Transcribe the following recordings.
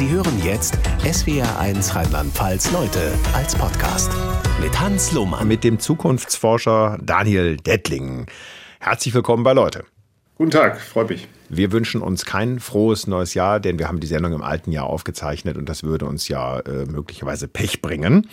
Sie hören jetzt SWR1 Rheinland-Pfalz Leute als Podcast mit Hans Lohmann. Mit dem Zukunftsforscher Daniel Dettling. Herzlich willkommen bei Leute. Guten Tag, freut mich. Wir wünschen uns kein frohes neues Jahr, denn wir haben die Sendung im alten Jahr aufgezeichnet und das würde uns ja äh, möglicherweise Pech bringen.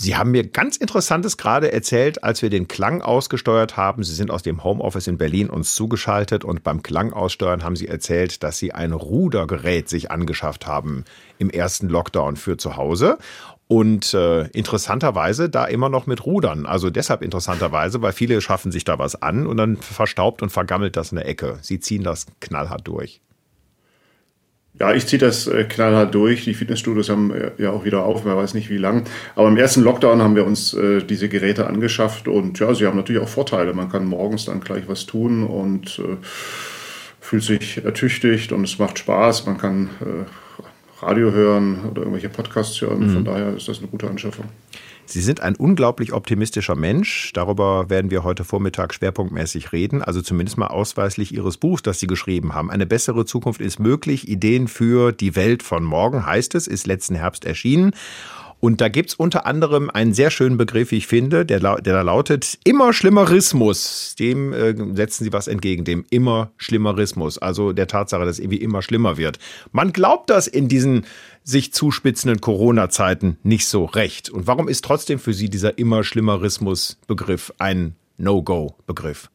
Sie haben mir ganz Interessantes gerade erzählt, als wir den Klang ausgesteuert haben. Sie sind aus dem Homeoffice in Berlin uns zugeschaltet und beim Klang aussteuern haben Sie erzählt, dass Sie ein Rudergerät sich angeschafft haben im ersten Lockdown für zu Hause. Und äh, interessanterweise da immer noch mit Rudern. Also deshalb interessanterweise, weil viele schaffen sich da was an und dann verstaubt und vergammelt das in der Ecke. Sie ziehen das knallhart durch. Ja, ich ziehe das äh, knallhart durch. Die Fitnessstudios haben äh, ja auch wieder auf, man weiß nicht wie lang. Aber im ersten Lockdown haben wir uns äh, diese Geräte angeschafft und ja, sie haben natürlich auch Vorteile. Man kann morgens dann gleich was tun und äh, fühlt sich ertüchtigt und es macht Spaß. Man kann Radio hören oder irgendwelche Podcasts hören. Mhm. Von daher ist das eine gute Anschaffung. Sie sind ein unglaublich optimistischer Mensch. Darüber werden wir heute Vormittag schwerpunktmäßig reden. Also zumindest mal ausweislich Ihres Buchs, das Sie geschrieben haben. Eine bessere Zukunft ist möglich. Ideen für die Welt von morgen heißt es, ist letzten Herbst erschienen. Und da gibt's unter anderem einen sehr schönen Begriff, wie ich finde, der, der da lautet immer Schlimmerismus. Dem äh, setzen Sie was entgegen, dem immer Schlimmerismus. Also der Tatsache, dass es irgendwie immer schlimmer wird. Man glaubt das in diesen sich zuspitzenden Corona-Zeiten nicht so recht. Und warum ist trotzdem für Sie dieser immer Schlimmerismus-Begriff ein No-Go-Begriff?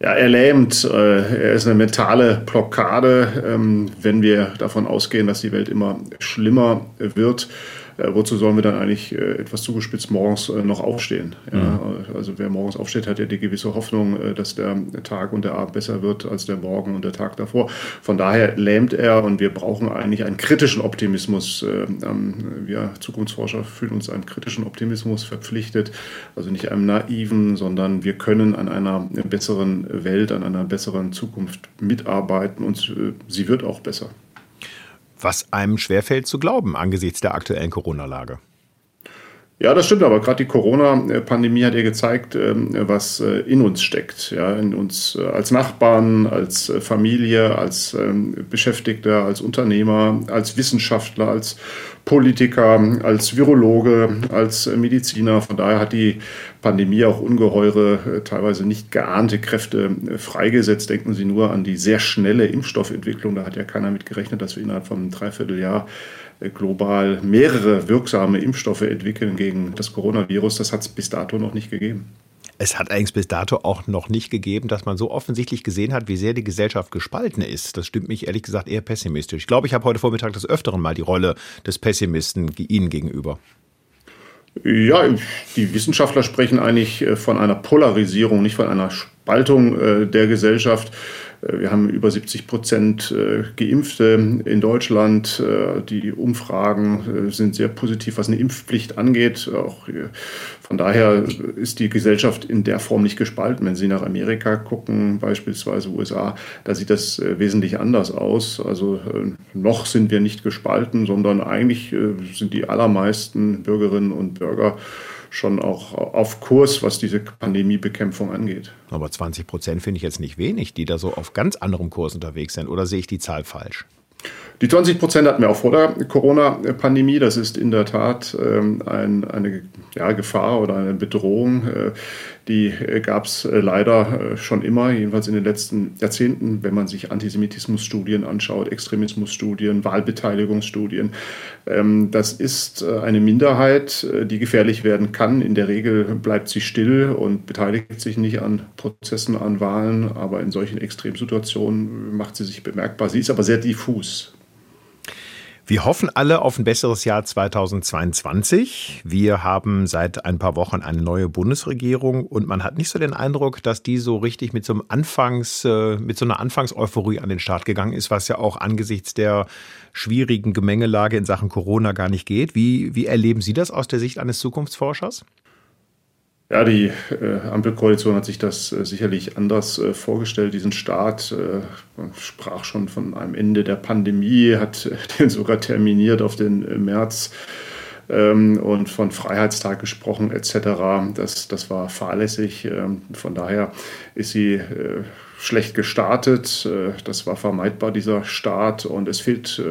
Ja, er lähmt. Äh, er ist eine mentale Blockade, ähm, wenn wir davon ausgehen, dass die Welt immer schlimmer wird äh, wozu sollen wir dann eigentlich äh, etwas zugespitzt morgens äh, noch aufstehen? Ja, mhm. Also wer morgens aufsteht, hat ja die gewisse Hoffnung, äh, dass der Tag und der Abend besser wird als der Morgen und der Tag davor. Von daher lähmt er und wir brauchen eigentlich einen kritischen Optimismus. Äh, wir Zukunftsforscher fühlen uns einem kritischen Optimismus verpflichtet, also nicht einem naiven, sondern wir können an einer besseren Welt, an einer besseren Zukunft mitarbeiten und äh, sie wird auch besser was einem schwerfällt zu glauben angesichts der aktuellen Corona-Lage. Ja, das stimmt, aber gerade die Corona-Pandemie hat ja gezeigt, ähm, was äh, in uns steckt. Ja, in uns äh, als Nachbarn, als äh, Familie, als ähm, Beschäftigter, als Unternehmer, als Wissenschaftler, als Politiker, als Virologe, als Mediziner. Von daher hat die Pandemie auch ungeheure, teilweise nicht geahnte Kräfte freigesetzt. Denken Sie nur an die sehr schnelle Impfstoffentwicklung. Da hat ja keiner mit gerechnet, dass wir innerhalb von einem Dreivierteljahr global mehrere wirksame Impfstoffe entwickeln gegen das Coronavirus. Das hat es bis dato noch nicht gegeben. Es hat eigentlich bis dato auch noch nicht gegeben, dass man so offensichtlich gesehen hat, wie sehr die Gesellschaft gespalten ist. Das stimmt mich ehrlich gesagt eher pessimistisch. Ich glaube, ich habe heute Vormittag des Öfteren mal die Rolle des Pessimisten Ihnen gegenüber. Ja, die Wissenschaftler sprechen eigentlich äh, von einer Polarisierung, nicht von einer Spaltung äh, der Gesellschaft. Äh, wir haben über 70 Prozent äh, Geimpfte in Deutschland. Äh, die Umfragen sind sehr positiv, was eine Impfpflicht angeht. Auch von daher ist die Gesellschaft in der Form nicht gespalten. Wenn Sie nach Amerika gucken, beispielsweise USA, da sieht das wesentlich anders aus. Also noch sind wir nicht gespalten, sondern eigentlich sind die allermeisten Bürgerinnen und Bürger schon auch auf Kurs, was diese Pandemiebekämpfung angeht. Aber 20 Prozent finde ich jetzt nicht wenig, die da so auf ganz anderem Kurs unterwegs sind. Oder sehe ich die Zahl falsch? Die 20 Prozent hatten wir auch vor der Corona-Pandemie. Das ist in der Tat ähm, ein, eine ja, Gefahr oder eine Bedrohung. Äh, die äh, gab es äh, leider äh, schon immer, jedenfalls in den letzten Jahrzehnten, wenn man sich Antisemitismusstudien anschaut, Extremismusstudien, Wahlbeteiligungsstudien. Ähm, das ist eine Minderheit, die gefährlich werden kann. In der Regel bleibt sie still und beteiligt sich nicht an Prozessen, an Wahlen, aber in solchen Extremsituationen macht sie sich bemerkbar. Sie ist aber sehr diffus. Wir hoffen alle auf ein besseres Jahr 2022. Wir haben seit ein paar Wochen eine neue Bundesregierung und man hat nicht so den Eindruck, dass die so richtig mit so einem Anfangs, äh, mit so einer Anfangseuphorie an den Start gegangen ist, was ja auch angesichts der schwierigen Gemengelage in Sachen Corona gar nicht geht. Wie, wie erleben Sie das aus der Sicht eines Zukunftsforschers? Ja, die äh, Ampelkoalition hat sich das äh, sicherlich anders äh, vorgestellt, diesen Start. Äh, man sprach schon von einem Ende der Pandemie, hat den sogar terminiert auf den äh, März ähm, und von Freiheitstag gesprochen etc. Das, das war fahrlässig. Ähm, von daher ist sie äh, schlecht gestartet. das war vermeidbar, dieser Start. Und es fehlt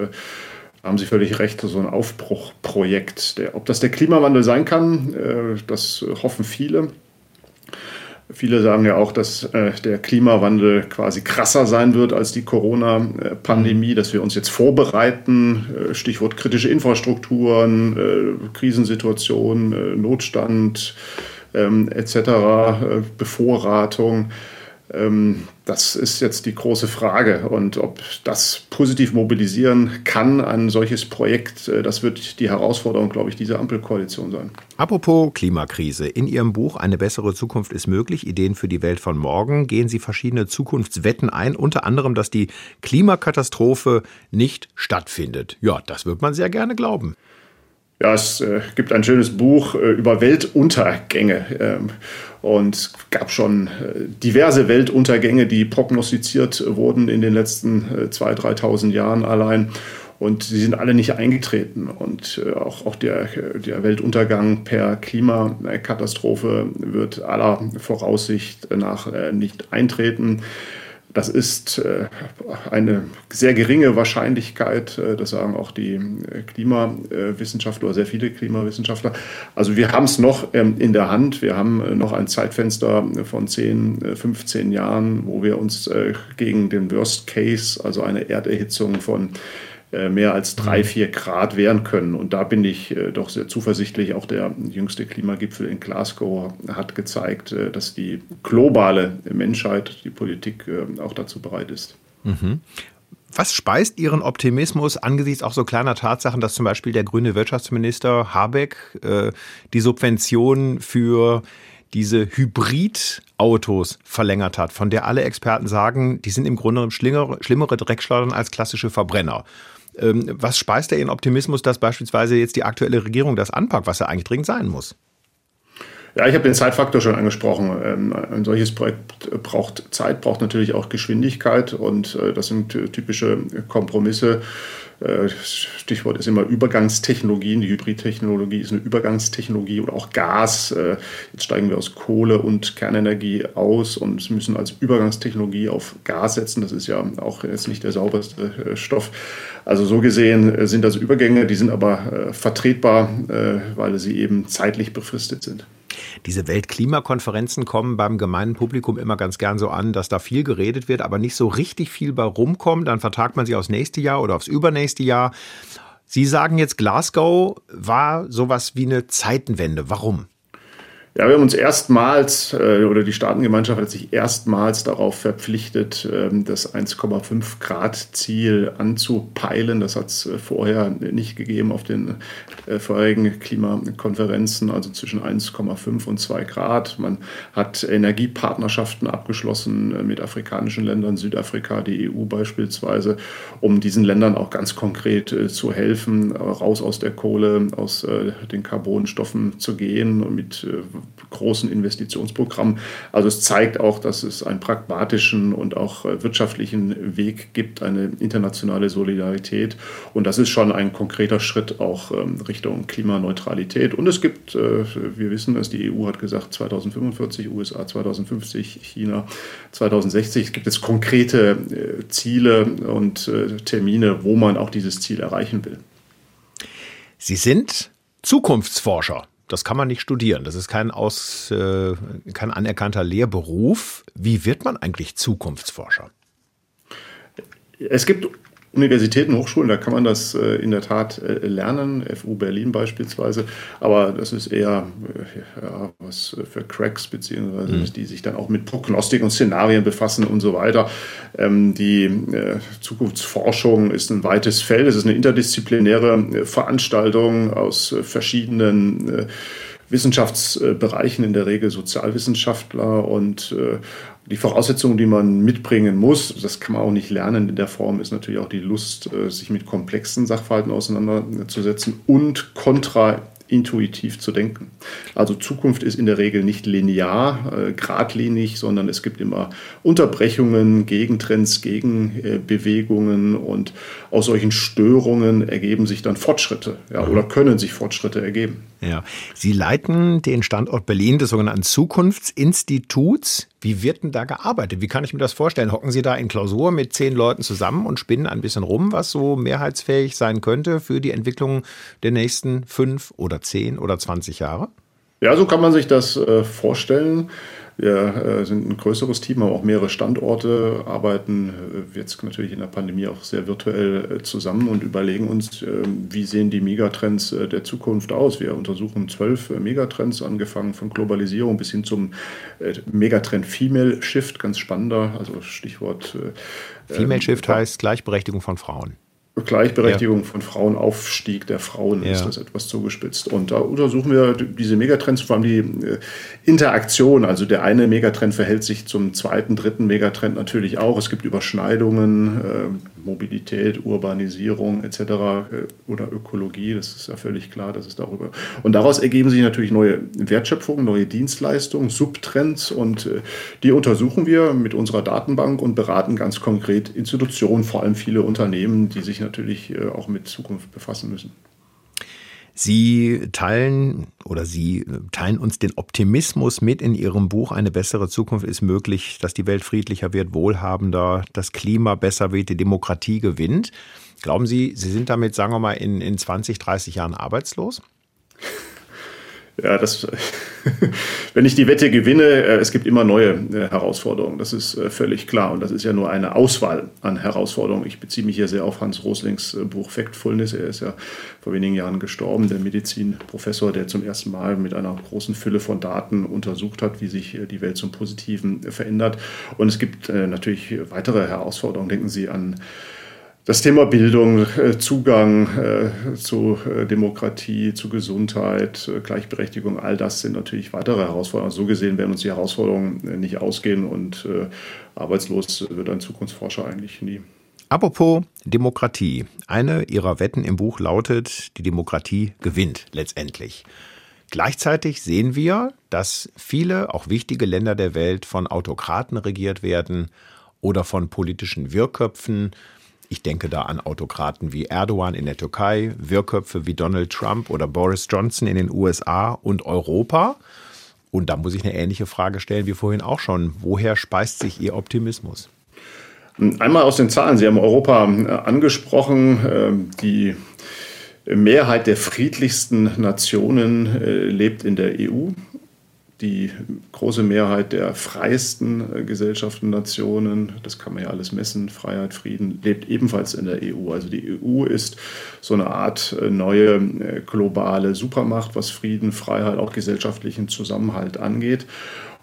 haben Sie völlig recht, so ein Aufbruchprojekt. Der, ob das der Klimawandel sein kann, äh, das hoffen viele. Viele sagen ja auch, dass äh, der Klimawandel quasi krasser sein wird als die Corona-Pandemie, dass wir uns jetzt vorbereiten, äh, Stichwort kritische Infrastrukturen, Krisensituation, äh, Notstand ähm, etc., Bevorratung. Ähm, das ist jetzt die große Frage. Und ob das positiv mobilisieren kann, ein solches Projekt, äh, das wird die Herausforderung, glaube ich, dieser Ampelkoalition sein. Apropos Klimakrise. In Ihrem Buch Eine bessere Zukunft ist möglich, Ideen für die Welt von morgen, gehen Sie verschiedene Zukunftswetten ein, unter anderem, dass die Klimakatastrophe nicht stattfindet. Ja, das wird man sehr gerne glauben. Ja, es äh, gibt ein schönes Buch äh, über Weltuntergänge. Ähm, und es gab schon äh, diverse Weltuntergänge, die prognostiziert wurden in den letzten äh, 2.000, 3.000 Jahren allein. Und sie sind alle nicht eingetreten. Und äh, auch, auch der, der Weltuntergang per Klimakatastrophe wird aller Voraussicht nach äh, nicht eintreten. Das ist äh, eine sehr geringe Wahrscheinlichkeit, äh, das sagen auch die äh, Klimawissenschaftler sehr viele Klimawissenschaftler. Also wir haben es noch ähm, in der Hand. Wir haben noch ein Zeitfenster von 10, 15 Jahren, wo wir uns gegen den Worst Case, also eine Erderhitzung von mehr als drei, mhm. vier Grad wehren können. Und da bin ich äh, doch sehr zuversichtlich. Auch der jüngste Klimagipfel in Glasgow hat gezeigt, äh, dass die globale Menschheit, die Politik auch dazu bereit ist. Mhm. Was speist Ihren Optimismus angesichts auch so kleiner Tatsachen, dass zum Beispiel der grüne Wirtschaftsminister Habeck äh, die Subventionen für diese Hybridautos verlängert hat, von der alle Experten sagen, die sind im Grunde schlimmere, schlimmere Dreckschleudern als klassische Verbrenner. Ähm, was speist er Ihren Optimismus, dass beispielsweise jetzt die aktuelle Regierung das anpackt, was ja eigentlich dringend sein muss? Ja, ich habe den Zeitfaktor schon angesprochen. Ähm, ein solches Projekt braucht Zeit, braucht natürlich auch Geschwindigkeit und äh, das sind typische Kompromisse. Äh, Stichwort ist immer Übergangstechnologien. Die Hybridtechnologie ist eine Übergangstechnologie oder auch Gas. Äh, jetzt steigen wir aus Kohle und Kernenergie aus und müssen als Übergangstechnologie auf Gas setzen. Das ist ja auch jetzt nicht der sauberste Stoff. Also so gesehen sind das Übergänge, die sind aber vertretbar, weil sie eben zeitlich befristet sind. Diese Weltklimakonferenzen kommen beim gemeinen Publikum immer ganz gern so an, dass da viel geredet wird, aber nicht so richtig viel bei rumkommt. Dann vertagt man sich aufs nächste Jahr oder aufs übernächste Jahr. Sie sagen jetzt, Glasgow war sowas wie eine Zeitenwende. Warum? Ja, wir haben uns erstmals, äh, oder die Staatengemeinschaft hat sich erstmals darauf verpflichtet, ähm, das 1,5 Grad Ziel anzupeilen. Das hat es äh, vorher nicht gegeben auf den äh, vorherigen Klimakonferenzen, also zwischen 1,5 und 2 Grad. Man hat Energiepartnerschaften abgeschlossen mit afrikanischen Ländern, Südafrika, die EU beispielsweise, um diesen Ländern auch ganz konkret zu helfen, raus aus der Kohle, aus den Carbonstoffen zu gehen und mit großen Investitionsprogrammen. Also es zeigt auch, dass es einen pragmatischen und auch äh, wirtschaftlichen Weg gibt, eine internationale Solidarität. Und das ist schon ein konkreter Schritt auch ähm, Richtung Klimaneutralität. Und es gibt, äh, wir wissen es, die EU hat gesagt 2045, USA 2050, China 2060. Es gibt jetzt konkrete äh, Ziele und Termine, wo man auch dieses Ziel erreichen will. Sie sind Zukunftsforscher das kann man nicht studieren. Das ist kein, aus, äh, kein anerkannter Lehrberuf. Wie wird man eigentlich Zukunftsforscher? Es gibt Universitäten, Hochschulen, da kann man das äh, in der Tat äh, lernen, FU Berlin beispielsweise, aber das ist eher äh, ja, was für Cracks, beziehungsweise mhm. die sich dann auch mit Prognostik und Szenarien befassen und so weiter. Ähm, die Zukunftsforschung ist ein weites Feld, es ist eine interdisziplinäre Veranstaltung aus verschiedenen Wissenschaftsbereichen, in der Regel Sozialwissenschaftler und die Voraussetzungen, die man mitbringen muss, das kann man auch nicht lernen in der Form, ist natürlich auch die Lust, äh, sich mit komplexen Sachverhalten auseinanderzusetzen und kontraintuitiv zu denken. Also Zukunft ist in der Regel nicht linear, äh, geradlinig, sondern es gibt immer Unterbrechungen, Gegentrends, Gegenbewegungen und aus solchen Störungen ergeben sich dann Fortschritte ja, oder können sich Fortschritte ergeben. Ja. Sie leiten den Standort Berlin des sogenannten Zukunftsinstituts. Wie wird denn da gearbeitet? Wie kann ich mir das vorstellen? Hocken Sie da in Klausur mit zehn Leuten zusammen und spinnen ein bisschen rum, was so mehrheitsfähig sein könnte für die Entwicklung der nächsten fünf oder zehn oder zwanzig Jahre? Ja, so kann man sich das äh, vorstellen. Wir äh, sind ein größeres Team, haben auch mehrere Standorte, arbeiten äh, jetzt natürlich in der Pandemie auch sehr virtuell äh, zusammen und überlegen uns, wie sehen die Megatrends der Zukunft aus. Wir untersuchen zwölf Megatrends, angefangen von Globalisierung bis hin zum Megatrend Female Shift, ganz spannender, also Stichwort. Female Shift heißt Gleichberechtigung von Frauen. Gleichberechtigung ja. von Frauen, Aufstieg der Frauen ja. ist das etwas zugespitzt. Und da untersuchen wir diese Megatrends, vor allem die äh, Interaktion. Also der eine Megatrend verhält sich zum zweiten, dritten Megatrend natürlich auch. Es gibt Überschneidungen, äh, Mobilität, Urbanisierung etc. Äh, oder Ökologie, das ist ja völlig klar, dass es darüber. Und daraus ergeben sich natürlich neue Wertschöpfungen, neue Dienstleistungen, Subtrends und die untersuchen wir mit unserer Datenbank und beraten ganz konkret Institutionen, vor allem viele Unternehmen, die sich natürlich äh, auch mit Zukunft befassen müssen. Sie teilen oder Sie teilen uns den Optimismus mit in Ihrem Buch. Eine bessere Zukunft ist möglich, dass die Welt friedlicher wird, wohlhabender, das Klima besser wird, die Demokratie gewinnt. Glauben Sie, Sie sind damit, sagen wir mal, in, in 20, 30 Jahren arbeitslos? Ja, das, wenn ich die Wette gewinne, äh, es gibt immer neue äh, Herausforderungen. Das ist äh, völlig klar. Und das ist ja nur eine Auswahl an Herausforderungen. Ich beziehe mich hier sehr auf Hans Roslings Buch Factfulness. Er ist ja vor wenigen Jahren gestorben, der Medizinprofessor, der zum ersten Mal mit einer großen Fülle von Daten untersucht hat, wie sich die Welt zum Positiven verändert. Und es gibt natürlich weitere Herausforderungen. Denken Sie an das Thema Bildung, äh, Zugang äh, zu äh, Demokratie, zu Gesundheit, Gleichberechtigung, all das sind natürlich weitere Herausforderungen. So gesehen werden uns die Herausforderungen nicht ausgehen und arbeitslos wird ein Zukunftsforscher eigentlich nie. Apropos Demokratie. Eine Ihrer Wetten im Buch lautet, die Demokratie gewinnt letztendlich. Gleichzeitig sehen wir, dass viele, auch wichtige Länder der Welt von Autokraten regiert werden oder von politischen Wirrköpfen, ich denke da an Autokraten wie Erdogan in der Türkei, Wirrköpfe wie Donald Trump oder Boris Johnson in den USA und Europa. Und da muss ich eine ähnliche Frage stellen wie vorhin auch schon. Woher speist sich Ihr Optimismus? Einmal aus den Zahlen. Sie haben Europa äh, angesprochen. Ähm, die Mehrheit der friedlichsten Nationen äh, lebt in der EU die große Mehrheit der freiesten äh, Gesellschaften, Nationen, das kann man ja alles messen, Freiheit, Frieden, lebt ebenfalls in der EU. Also die EU ist so eine Art äh, neue äh, globale Supermacht, was Frieden, Freiheit, auch gesellschaftlichen Zusammenhalt angeht.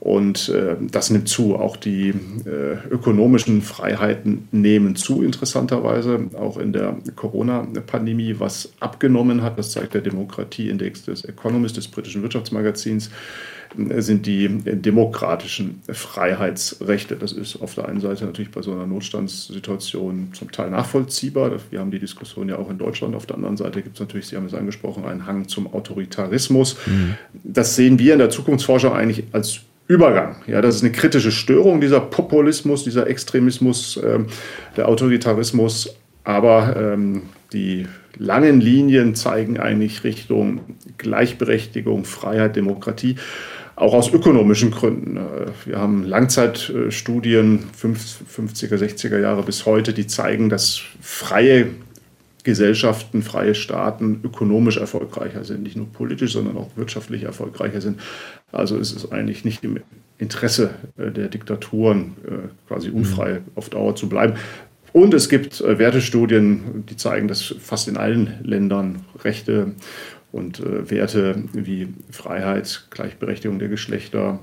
Und äh, das nimmt zu. Auch die äh, ökonomischen Freiheiten nehmen zu, interessanterweise. Auch in der Corona-Pandemie, was abgenommen hat, das zeigt der Demokratieindex des Economist, des britischen Wirtschaftsmagazins, sind die demokratischen Freiheitsrechte. Das ist auf der einen Seite natürlich bei so einer Notstandssituation zum Teil nachvollziehbar. Wir haben die Diskussion ja auch in Deutschland. Auf der anderen Seite gibt es natürlich, Sie haben es angesprochen, einen Hang zum Autoritarismus. Mhm. Das sehen wir in der Zukunftsforschung eigentlich als Übergang. Ja, das ist eine kritische Störung, dieser Populismus, dieser Extremismus, äh, der Autoritarismus. Aber ähm, die langen Linien zeigen eigentlich Richtung Gleichberechtigung, Freiheit, Demokratie auch aus ökonomischen Gründen. Äh, wir haben Langzeitstudien 50er, 60er Jahre bis heute, die zeigen, dass freie Gesellschaften, freie Staaten ökonomisch erfolgreicher sind, nicht nur politisch, sondern auch wirtschaftlich erfolgreicher sind. Also ist es eigentlich nicht im Interesse äh, der Diktaturen, äh, quasi unfrei auf Dauer zu bleiben. Und es gibt Wertestudien, die zeigen, dass fast in allen Ländern Rechte und äh, Werte wie Freiheit, Gleichberechtigung der Geschlechter,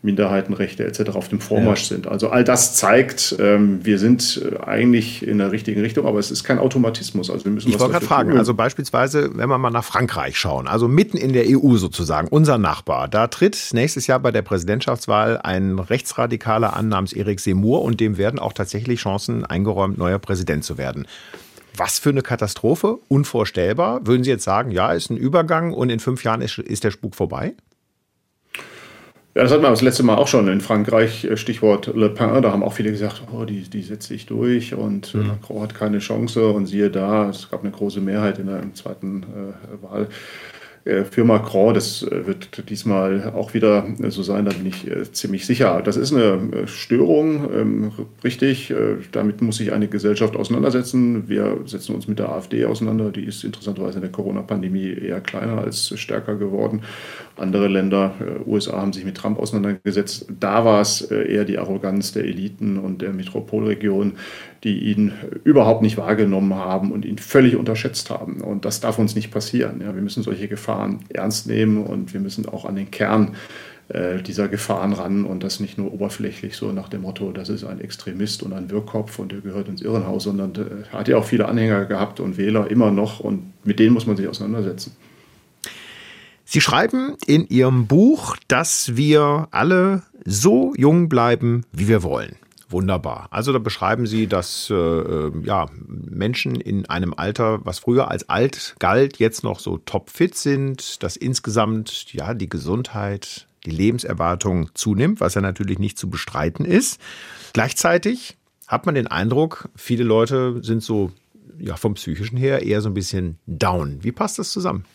Minderheitenrechte etc. auf dem Vormarsch ja. sind. Also all das zeigt, ähm, wir sind äh, eigentlich in der richtigen Richtung, aber es ist kein Automatismus. Also wir müssen ich wollte gerade fragen, tun. also beispielsweise, wenn wir mal nach Frankreich schauen, also mitten in der EU sozusagen, unser Nachbar, da tritt nächstes Jahr bei der Präsidentschaftswahl ein Rechtsradikaler an namens Eric Seymour und dem werden auch tatsächlich Chancen eingeräumt, neuer Präsident zu werden. Was für eine Katastrophe, unvorstellbar. Würden Sie jetzt sagen, ja, ist ein Übergang und in fünf Jahren ist, ist der Spuk vorbei? Das hatten wir das letzte Mal auch schon in Frankreich, äh, Stichwort Le Pen. Da haben auch viele gesagt, oh, die, die setzt sich durch und äh, mhm. Macron hat keine Chance. Und siehe da, es gab eine große Mehrheit in der zweiten äh, Wahl äh, für Macron. Das wird diesmal auch wieder so sein, da bin ich ziemlich sicher. Das ist eine Störung, ähm, richtig. Damit muss sich eine Gesellschaft auseinandersetzen. Wir setzen uns mit der AfD auseinander. Die ist interessanterweise in der Corona-Pandemie eher kleiner als stärker geworden. Andere Länder, USA, haben sich mit Trump auseinandergesetzt. Da war es eher die Arroganz der Eliten und der Metropolregion, die ihn überhaupt nicht wahrgenommen haben und ihn völlig unterschätzt haben. Und das darf uns nicht passieren. Ja, wir müssen solche Gefahren ernst nehmen und wir müssen auch an den Kern äh, dieser Gefahren ran und das nicht nur oberflächlich so nach dem Motto, das ist ein Extremist und ein Wirrkopf und der gehört ins Irrenhaus, sondern äh, hat ja auch viele Anhänger gehabt und Wähler immer noch und mit denen muss man sich auseinandersetzen. Sie schreiben in Ihrem Buch, dass wir alle so jung bleiben, wie wir wollen. Wunderbar. Also da beschreiben Sie, dass äh, äh, ja, Menschen in einem Alter, was früher als alt galt, jetzt noch so topfit sind, dass insgesamt ja die Gesundheit, die Lebenserwartung zunimmt, was ja natürlich nicht zu bestreiten ist. Gleichzeitig hat man den Eindruck, viele Leute sind so ja vom psychischen her eher so ein bisschen down. Wie passt das zusammen?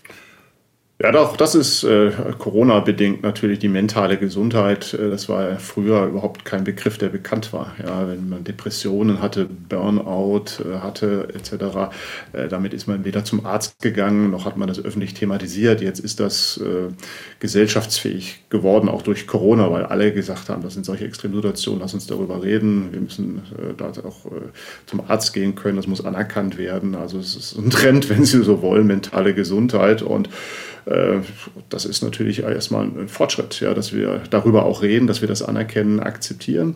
Ja, doch, das ist äh, Corona-bedingt natürlich die mentale Gesundheit. Äh, das war früher überhaupt kein Begriff, der bekannt war. Ja, wenn man Depressionen hatte, Burnout äh, hatte etc., äh, damit ist man weder zum Arzt gegangen, noch hat man das öffentlich thematisiert. Jetzt ist das äh, gesellschaftsfähig geworden, auch durch Corona, weil alle gesagt haben, das sind solche Extremsituationen, lass uns darüber reden. Wir müssen da auch zum Arzt gehen können, das muss anerkannt werden. Also es ist ein Trend, wenn Sie so wollen, mentale Gesundheit und das ist natürlich erstmal ein Fortschritt, ja, dass wir darüber auch reden, dass wir das anerkennen, akzeptieren.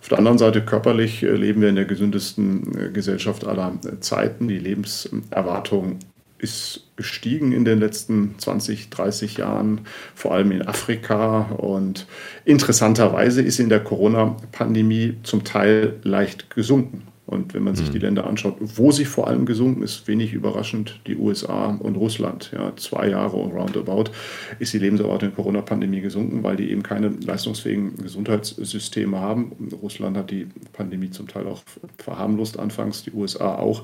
Auf der anderen Seite körperlich äh, leben wir in der gesündesten äh, Gesellschaft aller Zeiten. Die Lebenserwartung ist gestiegen in den letzten 20, 30 Jahren, vor allem in Afrika. Und interessanterweise ist in der Corona-Pandemie zum Teil leicht gesunken. Und wenn man sich die mhm. Länder anschaut, wo sie vor allem gesunken ist, wenig überraschend die USA und Russland. Ja, zwei Jahre roundabout ist die Lebenserwartung in der Corona-Pandemie gesunken, weil die eben keine leistungsfähigen Gesundheitssysteme haben. Russland hat die Pandemie zum Teil auch verharmlost anfangs, die USA auch.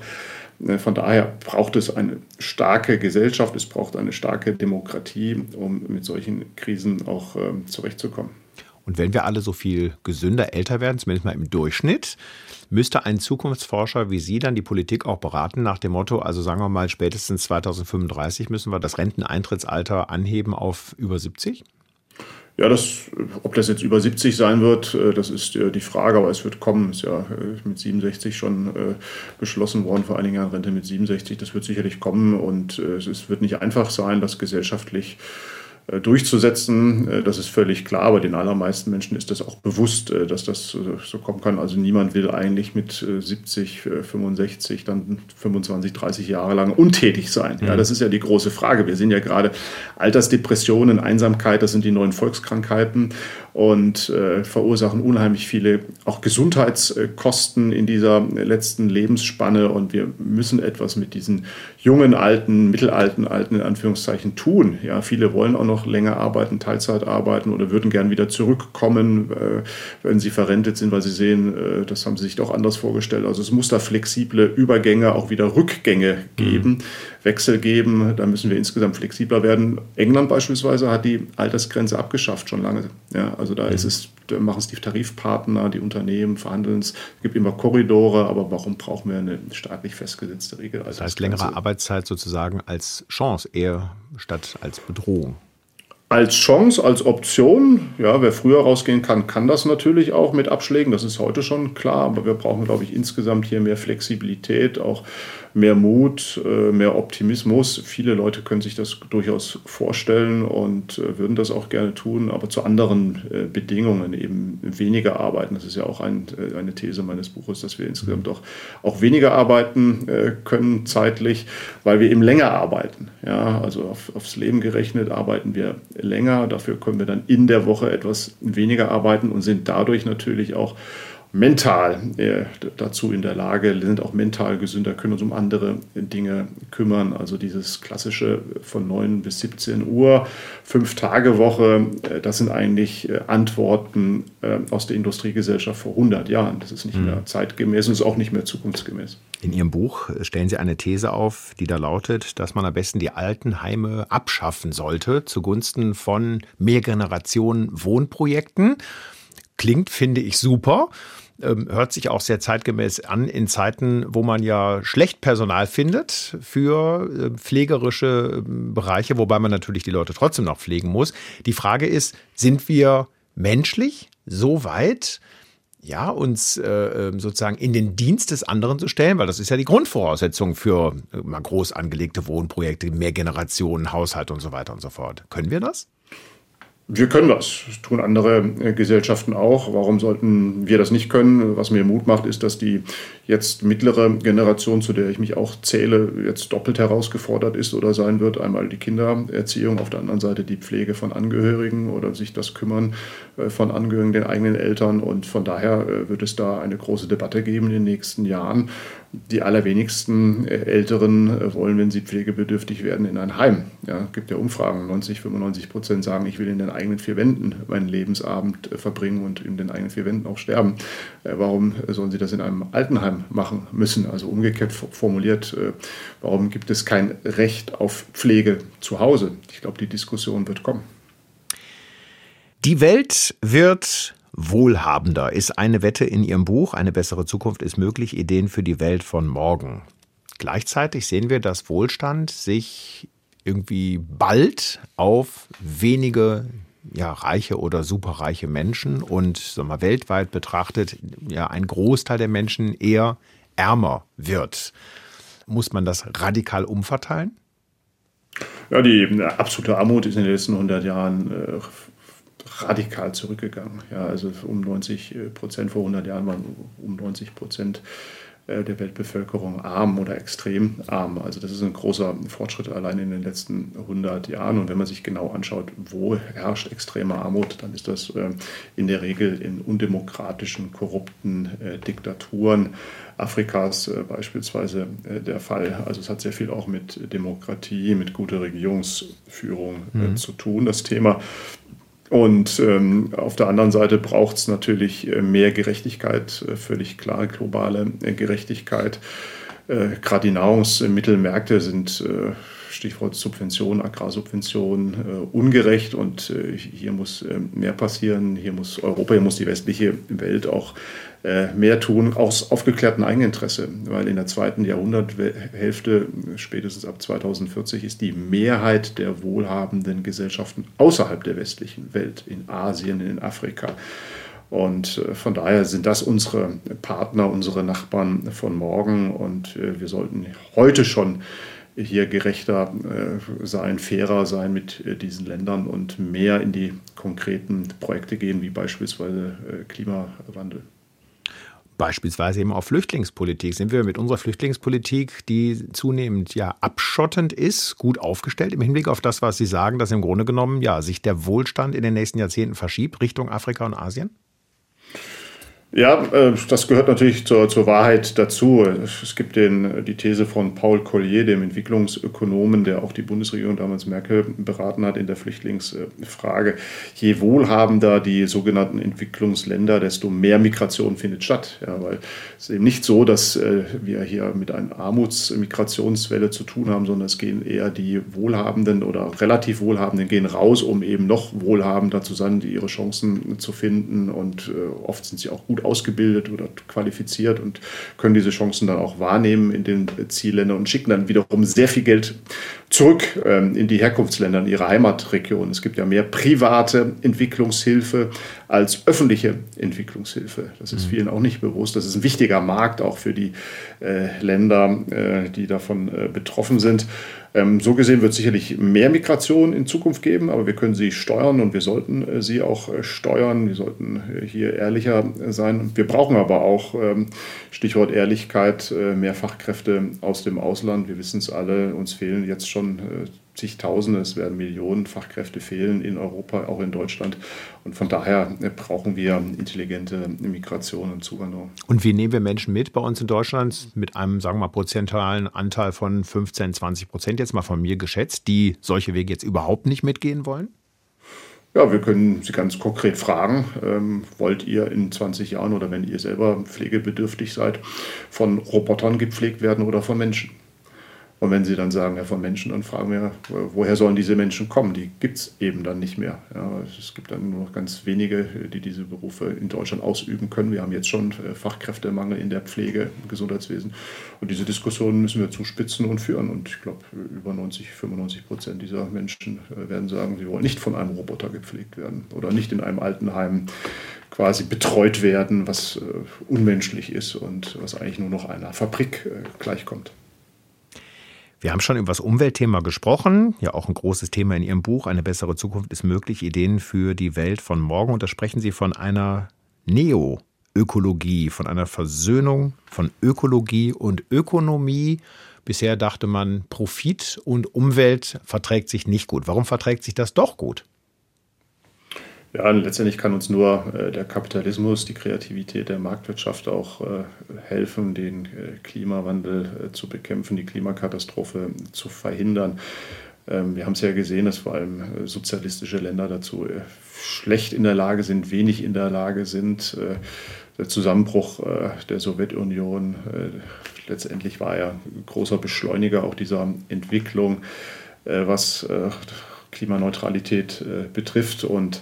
Äh, von daher braucht es eine starke Gesellschaft, es braucht eine starke Demokratie, um mit solchen Krisen auch äh, zurechtzukommen. Und wenn wir alle so viel gesünder älter werden, zumindest mal im Durchschnitt, müsste ein Zukunftsforscher wie Sie dann die Politik auch beraten nach dem Motto, also sagen wir mal, spätestens 2035 müssen wir das Renteneintrittsalter anheben auf über 70? Ja, das, ob das jetzt über 70 sein wird, äh, das ist die Frage, aber es wird kommen. Ist ja äh, mit 67 schon äh, beschlossen worden, vor einigen Jahren Rente mit 67. Das wird sicherlich kommen und es wird nicht einfach sein, das gesellschaftlich äh, durchzusetzen. Äh, das ist völlig klar, aber den allermeisten Menschen ist das auch bewusst, äh, dass das so kommen kann. Also niemand will eigentlich mit 70, 65, dann 25, 30 Jahre lang untätig sein. Ja, mhm. das ist ja die große Frage. Wir sehen ja gerade Altersdepressionen, Einsamkeit, das sind die neuen Volkskrankheiten und äh, verursachen unheimlich viele auch Gesundheitskosten in dieser letzten Lebensspanne. Und wir müssen etwas mit diesen jungen, alten, mittelalten, alten in Anführungszeichen tun. Ja, viele wollen auch noch länger arbeiten, Teilzeit arbeiten oder würden gern wieder zurückkommen, äh, wenn sie verrentet sind, weil sie sehen, äh, das haben sie sich doch anders vorgestellt. Also es muss da flexible Übergänge, auch wieder Rückgänge geben. Mhm. Wechsel geben. Da müssen wir insgesamt flexibler werden. England beispielsweise hat die Altersgrenze abgeschafft schon lange. Ja, also da mhm. ist es, da machen es die Tarifpartner, die Unternehmen, verhandeln es. Es gibt immer Korridore, aber warum brauchen wir eine staatlich festgesetzte Regel? Also das heißt, längere Arbeitszeit sozusagen als Chance eher statt als Bedrohung als Chance, als Option. Ja, wer früher rausgehen kann, kann das natürlich auch mit Abschlägen. Das ist heute schon klar. Aber wir brauchen, glaube ich, insgesamt hier mehr Flexibilität, auch mehr Mut, äh, mehr Optimismus. Viele Leute können sich das durchaus vorstellen und äh, würden das auch gerne tun, aber zu anderen äh, Bedingungen eben weniger arbeiten. Das ist ja auch ein, eine These meines Buches, dass wir insgesamt auch, auch weniger arbeiten können zeitlich, weil wir eben länger arbeiten. Ja, also auf, aufs Leben gerechnet arbeiten wir länger. Dafür können wir dann in der Woche etwas weniger arbeiten und sind dadurch natürlich auch mental äh, dazu in der Lage, sind auch mental gesünder, können uns um andere Dinge kümmern. Also dieses klassische von 9 bis 17 Uhr, fünf Tage Woche, äh, das sind eigentlich äh, Antworten äh, aus der Industriegesellschaft vor 100 Jahren. Das ist nicht mhm. mehr zeitgemäß und ist auch nicht mehr zukunftsgemäß. In Ihrem Buch stellen Sie eine These auf, die da lautet, dass man am besten die Altenheime abschaffen sollte zugunsten von Mehrgenerationen Wohnprojekten. Klingt, finde ich, super. Ähm, hört sich auch sehr zeitgemäß an in Zeiten, wo man ja schlecht Personal findet für äh, pflegerische ähm, Bereiche, wobei man natürlich die Leute trotzdem noch pflegen muss. Die Frage ist, sind wir menschlich so weit, ja, uns äh, ähm, sozusagen in den Dienst des anderen zu stellen, weil das ist ja die Grundvoraussetzung für äh, groß angelegte Wohnprojekte, Mehrgenerationen, Haushalt und so weiter und so fort. Können wir das? Wir können das. Das tun andere äh, Gesellschaften auch. Warum sollten wir das nicht können? Was mir Mut macht, ist, dass die jetzt mittlere Generation, zu der ich mich auch zähle, jetzt doppelt herausgefordert ist oder sein wird. Einmal die Kindererziehung, auf der anderen Seite die Pflege von Angehörigen oder sich das Kümmern äh, von Angehörigen, den eigenen Eltern. Und von daher äh, wird es da eine große Debatte geben in den nächsten Jahren die allerwenigsten äh, Älteren äh, wollen, wenn sie pflegebedürftig werden, in ein Heim. Ja, gibt ja Umfragen. 90, 95 Prozent sagen, ich will in den eigenen vier Wänden meinen Lebensabend äh, verbringen und in den eigenen vier Wänden auch sterben. Warum sollen sie das in einem Altenheim machen müssen? Also umgekehrt formuliert, warum gibt es kein Recht auf Pflege zu Hause? Ich glaube, die Diskussion wird kommen. Die Welt wird wohlhabender ist eine Wette in Ihrem Buch. Eine bessere Zukunft ist möglich. Ideen für die Welt von morgen. Gleichzeitig sehen wir, dass Wohlstand sich irgendwie bald auf wenige ja, reiche oder superreiche Menschen und sagen wir, weltweit betrachtet ja ein Großteil der Menschen eher ärmer wird. Muss man das radikal umverteilen? Ja, die absolute Armut ist in den letzten 100 Jahren äh, radikal zurückgegangen. Ja, also um 90 Prozent vor 100 Jahren waren um 90 Prozent äh, der Weltbevölkerung arm oder extrem arm. Also das ist ein großer Fortschritt allein in den letzten 100 Jahren. Und wenn man sich genau anschaut, wo herrscht extreme Armut, dann ist das äh, in der Regel in undemokratischen, korrupten äh, Diktaturen Afrikas beispielsweise der Fall. Also es hat sehr viel auch mit Demokratie, mit guter Regierungsführung mhm. zu tun, das Thema. Und ähm, auf der anderen Seite braucht es natürlich äh, mehr Gerechtigkeit, äh, völlig klar, globale äh, Gerechtigkeit. Äh, Gerade die Nahrungsmittelmärkte sind, äh, Stichwort Subvention, Agrarsubvention, äh, ungerecht und hier muss mehr passieren. Hier muss Europa, hier muss die westliche Welt auch äh, mehr tun aus aufgeklärtem Eigeninteresse, weil in der zweiten Jahrhunderthälfte, spätestens ab 2040, ist die Mehrheit der wohlhabenden Gesellschaften außerhalb der westlichen Welt, in Asien, in Afrika. Und äh, von daher sind das unsere Partner, unsere Nachbarn von morgen. Und äh, wir sollten heute schon hier gerechter sein, fairer sein mit diesen Ländern und mehr in die konkreten Projekte gehen, wie beispielsweise Klimawandel beispielsweise eben auf Flüchtlingspolitik. Sind wir mit unserer Flüchtlingspolitik, die zunehmend ja abschottend ist, gut aufgestellt im Hinblick auf das, was Sie sagen, dass im Grunde genommen ja sich der Wohlstand in den nächsten Jahrzehnten verschiebt Richtung Afrika und Asien? Ja, äh, das gehört natürlich zur, zur Wahrheit dazu. Es gibt den, die These von Paul Collier, dem Entwicklungsökonomen, der auch die Bundesregierung damals Merkel beraten hat in der Flüchtlingsfrage. Je wohlhabender die sogenannten Entwicklungsländer, desto mehr Migration findet statt. Ja, weil es eben nicht so, dass äh, wir hier mit einer Armutsmigrationswelle zu tun haben, sondern es gehen eher die Wohlhabenden oder relativ Wohlhabenden gehen raus, um eben noch wohlhabender zu sein, ihre Chancen zu finden. Und äh, oft sind sie auch gut ausgebildet oder qualifiziert und können diese Chancen dann auch wahrnehmen in den Zielländern und schicken dann wiederum sehr viel Geld zurück ähm, in die Herkunftsländer, in ihre Heimatregion. Es gibt ja mehr private Entwicklungshilfe als öffentliche Entwicklungshilfe. Das ist mhm. vielen auch nicht bewusst. Das ist ein wichtiger Markt auch für die äh, Länder, äh, die davon äh, betroffen sind. Ähm, so gesehen wird es sicherlich mehr Migration in Zukunft geben, aber wir können sie steuern und wir sollten sie auch steuern. Wir sollten hier ehrlicher sein. Wir brauchen aber auch, ähm, Stichwort Ehrlichkeit, mehr Fachkräfte aus dem Ausland. Wir wissen es alle, uns fehlen jetzt schon schon zigtausende, es werden Millionen Fachkräfte fehlen in Europa, auch in Deutschland. Und von daher brauchen wir intelligente Migration und Zuwanderung. Und wie nehmen wir Menschen mit bei uns in Deutschland mit einem, sagen wir mal, prozentualen Anteil von 15, 20 Prozent, jetzt mal von mir geschätzt, die solche Wege jetzt überhaupt nicht mitgehen wollen? Ja, wir können Sie ganz konkret fragen, ähm, wollt ihr in 20 Jahren oder wenn ihr selber pflegebedürftig seid, von Robotern gepflegt werden oder von Menschen? Und wenn Sie dann sagen, ja, von Menschen, dann fragen wir, woher sollen diese Menschen kommen? Die gibt es eben dann nicht mehr. Ja, es gibt dann nur noch ganz wenige, die diese Berufe in Deutschland ausüben können. Wir haben jetzt schon äh, Fachkräftemangel in der Pflege, im Gesundheitswesen. Und diese Diskussionen müssen wir zuspitzen und führen. Und ich glaube, über 90, 95 Prozent dieser Menschen äh, werden sagen, sie wollen nicht von einem Roboter gepflegt werden oder nicht in einem Altenheim quasi betreut werden, was äh, unmenschlich ist und was eigentlich nur noch einer Fabrik gleichkommt. Wir haben schon über das Umweltthema gesprochen, ja auch ein großes Thema in Ihrem Buch. Eine bessere Zukunft ist möglich, Ideen für die Welt von morgen. Und da sprechen Sie von einer Neo-Ökologie, von einer Versöhnung von Ökologie und Ökonomie. Bisher dachte man, Profit und Umwelt verträgt sich nicht gut. Warum verträgt sich das doch gut? Ja, letztendlich kann uns nur äh, der Kapitalismus, die Kreativität der Marktwirtschaft auch äh, helfen, den äh, Klimawandel äh, zu bekämpfen, die Klimakatastrophe zu verhindern. Ähm, wir haben es ja gesehen, dass vor allem äh, sozialistische Länder dazu äh, schlecht in der Lage sind, wenig in der Lage sind. der Zusammenbruch der Sowjetunion letztendlich war ja ein großer Beschleuniger auch dieser Entwicklung, was Klimaneutralität betrifft und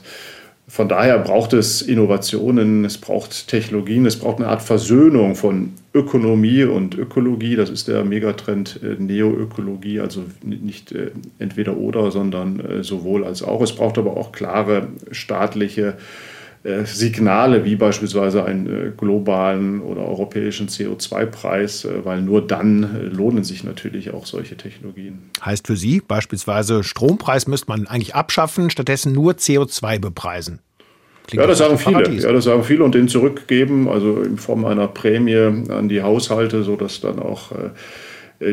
von daher braucht es Innovationen, es braucht Technologien, es braucht eine Art Versöhnung von Ökonomie und Ökologie. Das ist der Megatrend äh, Neoökologie, also nicht äh, entweder oder, sondern äh, sowohl als auch. Es braucht aber auch klare staatliche äh, Signale wie beispielsweise einen äh, globalen oder europäischen CO2-Preis, äh, weil nur dann lohnen sich natürlich auch solche Technologien. Heißt für Sie beispielsweise Strompreis müsste man eigentlich abschaffen, stattdessen nur CO2 bepreisen. Klingt ja, das sagen viele. Ja, das sagen viele und den zurückgeben, also in Form einer Prämie an die Haushalte, sodass dann auch äh,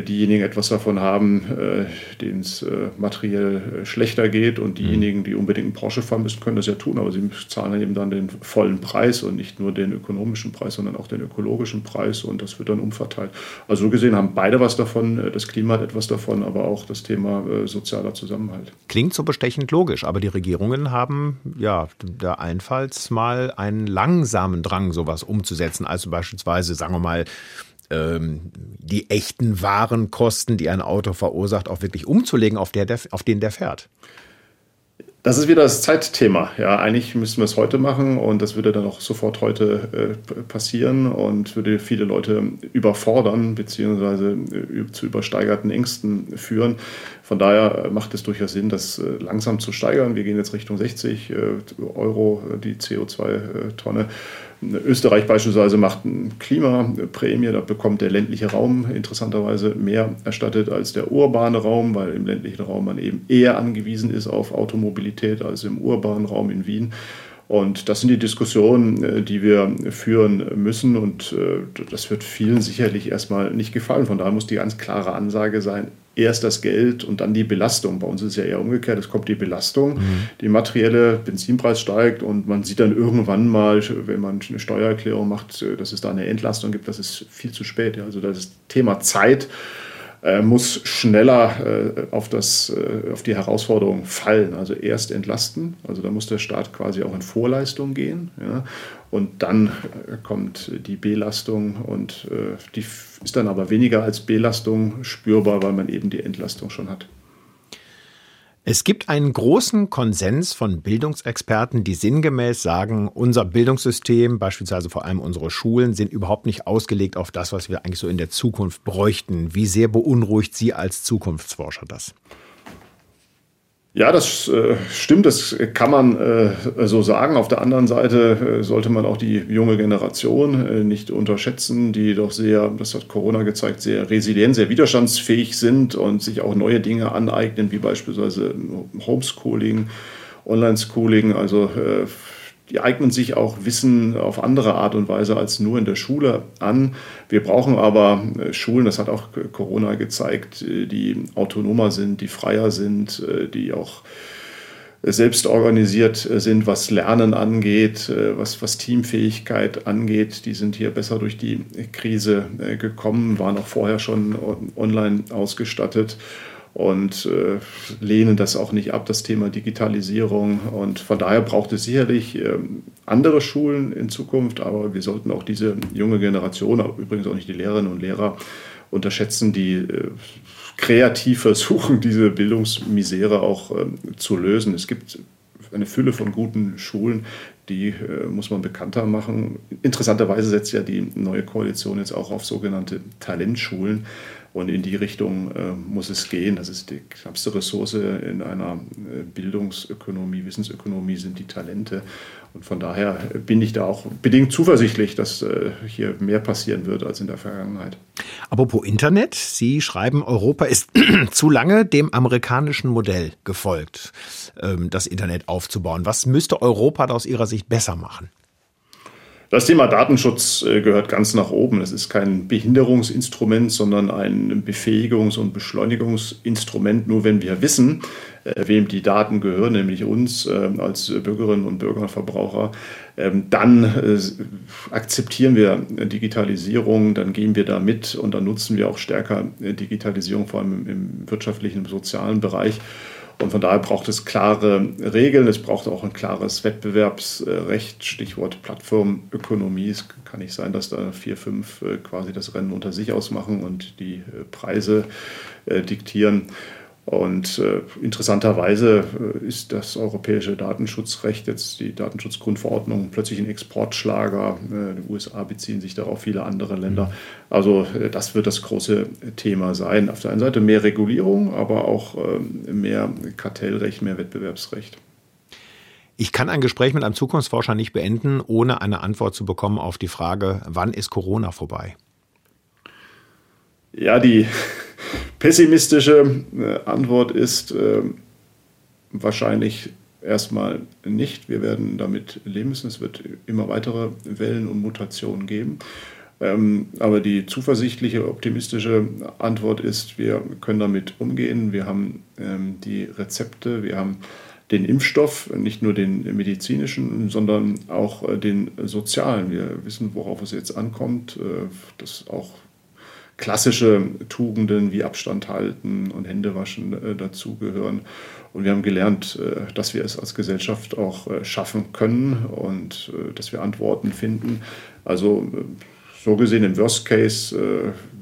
diejenigen etwas davon haben, äh, denen es äh, materiell schlechter geht und mhm. diejenigen, die unbedingt einen Porsche fahren müssen, können das ja tun, aber sie zahlen eben dann den vollen Preis und nicht nur den ökonomischen Preis, sondern auch den ökologischen Preis und das wird dann umverteilt. Also so gesehen haben beide was davon, das Klima hat etwas davon, aber auch das Thema sozialer Zusammenhalt. Klingt so bestechend logisch, aber die Regierungen haben ja da einfalls mal einen langsamen Drang, sowas umzusetzen, also beispielsweise, sagen wir mal, ähm, die echten Warenkosten, die ein Auto verursacht, auch wirklich umzulegen, auf, der, auf den der fährt. Das ist wieder das Zeitthema. Ja, eigentlich müssten wir es heute machen und das würde dann auch sofort heute äh, passieren und würde viele Leute überfordern bzw. Äh, zu übersteigerten Ängsten führen. Von daher macht es durchaus Sinn, das äh, langsam zu steigern. Wir gehen jetzt Richtung 60 äh, Euro die CO2-Tonne. Österreich beispielsweise macht eine Klimaprämie, da bekommt der ländliche Raum interessanterweise mehr erstattet als der urbane Raum, weil im ländlichen Raum man eben eher angewiesen ist auf Automobilität als im urbanen Raum in Wien. Und das sind die Diskussionen, äh, die wir führen müssen. Und äh, das wird vielen sicherlich erstmal nicht gefallen. Von daher muss die ganz klare Ansage sein, erst das Geld und dann die Belastung. Bei uns ist es ja eher umgekehrt, es kommt die Belastung, mhm. die materielle Benzinpreis steigt und man sieht dann irgendwann mal, wenn man eine Steuererklärung macht, dass es da eine Entlastung gibt, das ist viel zu spät. Also das Thema Zeit muss schneller äh, auf, das, äh, auf die Herausforderung fallen. Also erst entlasten, also da muss der Staat quasi auch in Vorleistung gehen. Ja, und dann äh, kommt die Belastung und äh, die ist dann aber weniger als Belastung spürbar, weil man eben die Entlastung schon hat. Es gibt einen großen Konsens von Bildungsexperten, die sinngemäß sagen, unser Bildungssystem, beispielsweise vor allem unsere Schulen, sind überhaupt nicht ausgelegt auf das, was wir eigentlich so in der Zukunft bräuchten. Wie sehr beunruhigt Sie als Zukunftsforscher das? Ja, das äh, stimmt, das kann man äh, so sagen. Auf der anderen Seite äh, sollte man auch die junge Generation äh, nicht unterschätzen, die doch sehr, das hat Corona gezeigt, sehr resilient, sehr widerstandsfähig sind und sich auch neue Dinge aneignen, wie beispielsweise Homeschooling, Online-Schooling. Also äh, die eignen sich auch Wissen auf andere Art und Weise als nur in der Schule an. Wir brauchen aber äh, Schulen, das hat auch Corona gezeigt, äh, die autonomer sind, die freier sind, äh, die auch selbst organisiert sind, was Lernen angeht, was, was Teamfähigkeit angeht. Die sind hier besser durch die Krise gekommen, waren auch vorher schon online ausgestattet und äh, lehnen das auch nicht ab, das Thema Digitalisierung. Und von daher braucht es sicherlich äh, andere Schulen in Zukunft, aber wir sollten auch diese junge Generation, übrigens auch nicht die Lehrerinnen und Lehrer, unterschätzen, die äh, kreativ versuchen, diese Bildungsmisere auch ähm, zu lösen. Es gibt eine Fülle von guten Schulen, die äh, muss man bekannter machen. Interessanterweise setzt ja die neue Koalition jetzt auch auf sogenannte Talentschulen. Und in die Richtung äh, muss es gehen. Das ist die knappste Ressource in einer äh, Bildungsökonomie, Wissensökonomie sind die Talente. Und von daher bin ich da auch bedingt zuversichtlich, dass äh, hier mehr passieren wird als in der Vergangenheit. Apropos Internet, Sie schreiben, Europa ist zu lange dem amerikanischen Modell gefolgt, ähm, das Internet aufzubauen. Was müsste Europa da aus Ihrer Sicht besser machen? Das Thema Datenschutz äh, gehört ganz nach oben. Es ist kein Behinderungsinstrument, sondern ein Befähigungs- und Beschleunigungsinstrument. Nur wenn wir wissen, äh, wem die Daten gehören, nämlich uns äh, als Bürgerinnen und Bürger und Verbraucher, ähm, dann akzeptieren wir Digitalisierung, dann gehen wir da mit und dann nutzen wir auch stärker Digitalisierung, vor allem im wirtschaftlichen, im sozialen Bereich. Und von daher braucht es klare Regeln, es braucht auch ein klares Wettbewerbsrecht, Stichwort Plattformökonomie. Es kann nicht sein, dass da vier, fünf äh, quasi das Rennen unter sich ausmachen und die äh, Preise äh, diktieren. Und äh, interessanterweise äh, ist das europäische Datenschutzrecht, jetzt die Datenschutzgrundverordnung, plötzlich ein Exportschlager. Äh, die USA beziehen sich darauf, viele andere Länder. Also äh, das wird das große Thema sein. Auf der einen Seite mehr Regulierung, aber auch ähm, mehr Kartellrecht, mehr Wettbewerbsrecht. Ich kann ein Gespräch mit einem Zukunftsforscher nicht beenden, ohne eine Antwort zu bekommen auf die Frage, wann ist Corona vorbei? Ja, die pessimistische äh, Antwort ist äh, wahrscheinlich erstmal nicht. Wir werden damit leben müssen. Es wird immer weitere Wellen und Mutationen geben. Ähm, aber die zuversichtliche, optimistische Antwort ist, wir können damit umgehen. Wir haben ähm, die Rezepte, wir haben den Impfstoff, nicht nur den medizinischen, sondern auch äh, den sozialen. Wir wissen, worauf es jetzt ankommt, dass auch klassische Tugenden wie Abstand halten und Händewaschen äh, dazugehören. Und wir haben gelernt, äh, dass wir es als Gesellschaft auch äh, schaffen können und äh, dass wir Antworten finden. Also so gesehen im Worst Case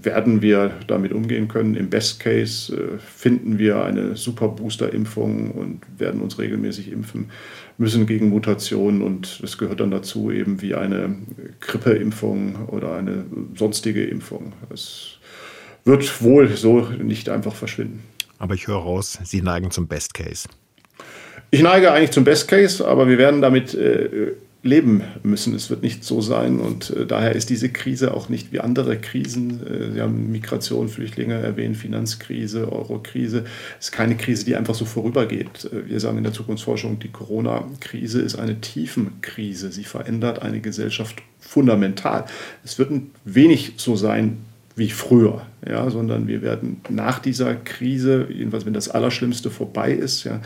werden wir damit umgehen können. Im Best Case finden wir eine super Booster-Impfung und werden uns regelmäßig impfen müssen gegen Mutationen. Und es gehört dann dazu eben wie eine Grippeimpfung oder eine sonstige Impfung. Es wird wohl so nicht einfach verschwinden. Aber ich höre raus, Sie neigen zum Best Case. Ich neige eigentlich zum Best Case, aber wir werden damit äh, leben müssen. Es wird nicht so sein und äh, daher ist diese Krise auch nicht wie andere Krisen. Äh, Sie haben Migration, Flüchtlinge erwähnt, Finanzkrise, Eurokrise. Es ist keine Krise, die einfach so vorübergeht. Äh, wir sagen in der Zukunftsforschung, die Corona-Krise ist eine Tiefenkrise. Sie verändert eine Gesellschaft fundamental. Es wird wenig so sein wie früher, ja, sondern wir werden nach dieser Krise, jedenfalls wenn das Allerschlimmste vorbei ist, ja,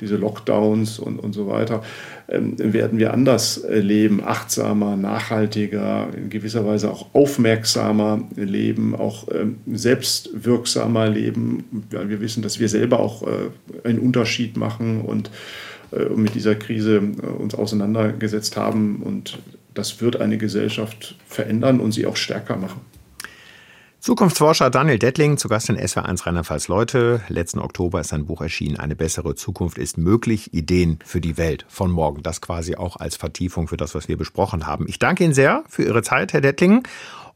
diese Lockdowns und, und so weiter, ähm, werden wir anders äh, leben, achtsamer, nachhaltiger, in gewisser Weise auch aufmerksamer leben, auch ähm, selbstwirksamer leben, weil wir wissen, dass wir selber auch äh, einen Unterschied machen und äh, mit dieser Krise äh, uns auseinandergesetzt haben und das wird eine Gesellschaft verändern und sie auch stärker machen. Zukunftsforscher Daniel Dettling, zu Gast in SW1 Rheinland-Pfalz Leute. Letzten Oktober ist sein Buch erschienen, Eine bessere Zukunft ist möglich, Ideen für die Welt von morgen. Das quasi auch als Vertiefung für das, was wir besprochen haben. Ich danke Ihnen sehr für Ihre Zeit, Herr Dettling.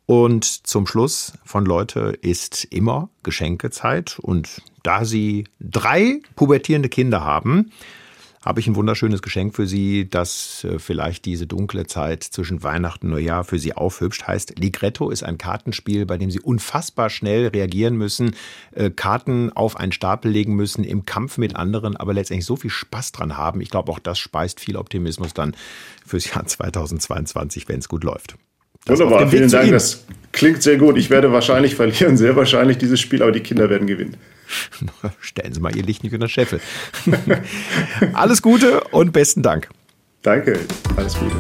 Und zum Schluss von Leute ist immer Geschenkezeit. Und da Sie drei pubertierende Kinder haben, habe ich ein wunderschönes Geschenk für Sie, das äh, vielleicht diese dunkle Zeit zwischen Weihnachten und Neujahr für Sie aufhübscht. Heißt, Ligretto ist ein Kartenspiel, bei dem Sie unfassbar schnell reagieren müssen, äh, Karten auf einen Stapel legen müssen, im Kampf mit anderen, aber letztendlich so viel Spaß dran haben. Ich glaube, auch das speist viel Optimismus dann fürs Jahr 2022, wenn es gut läuft. Das Wunderbar, vielen Dank. Das klingt sehr gut. Ich werde wahrscheinlich verlieren, sehr wahrscheinlich dieses Spiel, aber die Kinder werden gewinnen. Stellen Sie mal Ihr Licht nicht unter Scheffel. Alles Gute und besten Dank. Danke, alles Gute.